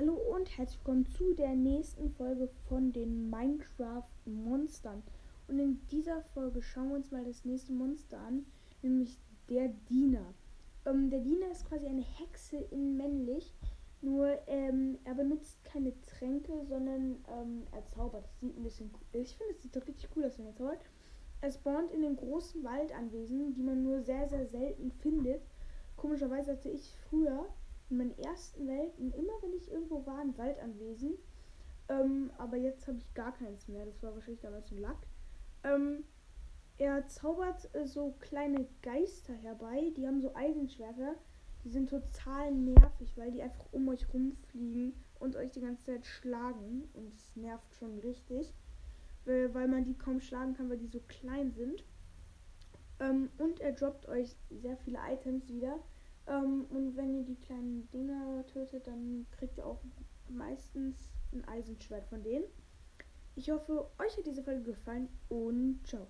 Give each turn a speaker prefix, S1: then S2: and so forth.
S1: Hallo und herzlich willkommen zu der nächsten Folge von den Minecraft Monstern. Und in dieser Folge schauen wir uns mal das nächste Monster an, nämlich der Diener. Ähm, der Diener ist quasi eine Hexe in männlich, nur ähm, er benutzt keine Tränke, sondern ähm, er zaubert. Das sieht ein bisschen cool. Ich finde, es sieht richtig cool aus, wenn er zaubert. Er spawnt in den großen Waldanwesen, die man nur sehr, sehr selten findet. Komischerweise hatte ich früher in meinen ersten Welten, immer wenn ich irgendwo war, ein Waldanwesen. Ähm, aber jetzt habe ich gar keins mehr. Das war wahrscheinlich damals ein Lack. Ähm, er zaubert äh, so kleine Geister herbei. Die haben so Eisenschwerter. Die sind total nervig, weil die einfach um euch rumfliegen und euch die ganze Zeit schlagen. Und es nervt schon richtig. Weil, weil man die kaum schlagen kann, weil die so klein sind. Ähm, und er droppt euch sehr viele Items wieder. Ähm, und wenn ihr die kleinen Dinger tötet, dann kriegt ihr auch meistens ein Eisenschwert von denen. Ich hoffe, euch hat diese Folge gefallen und ciao.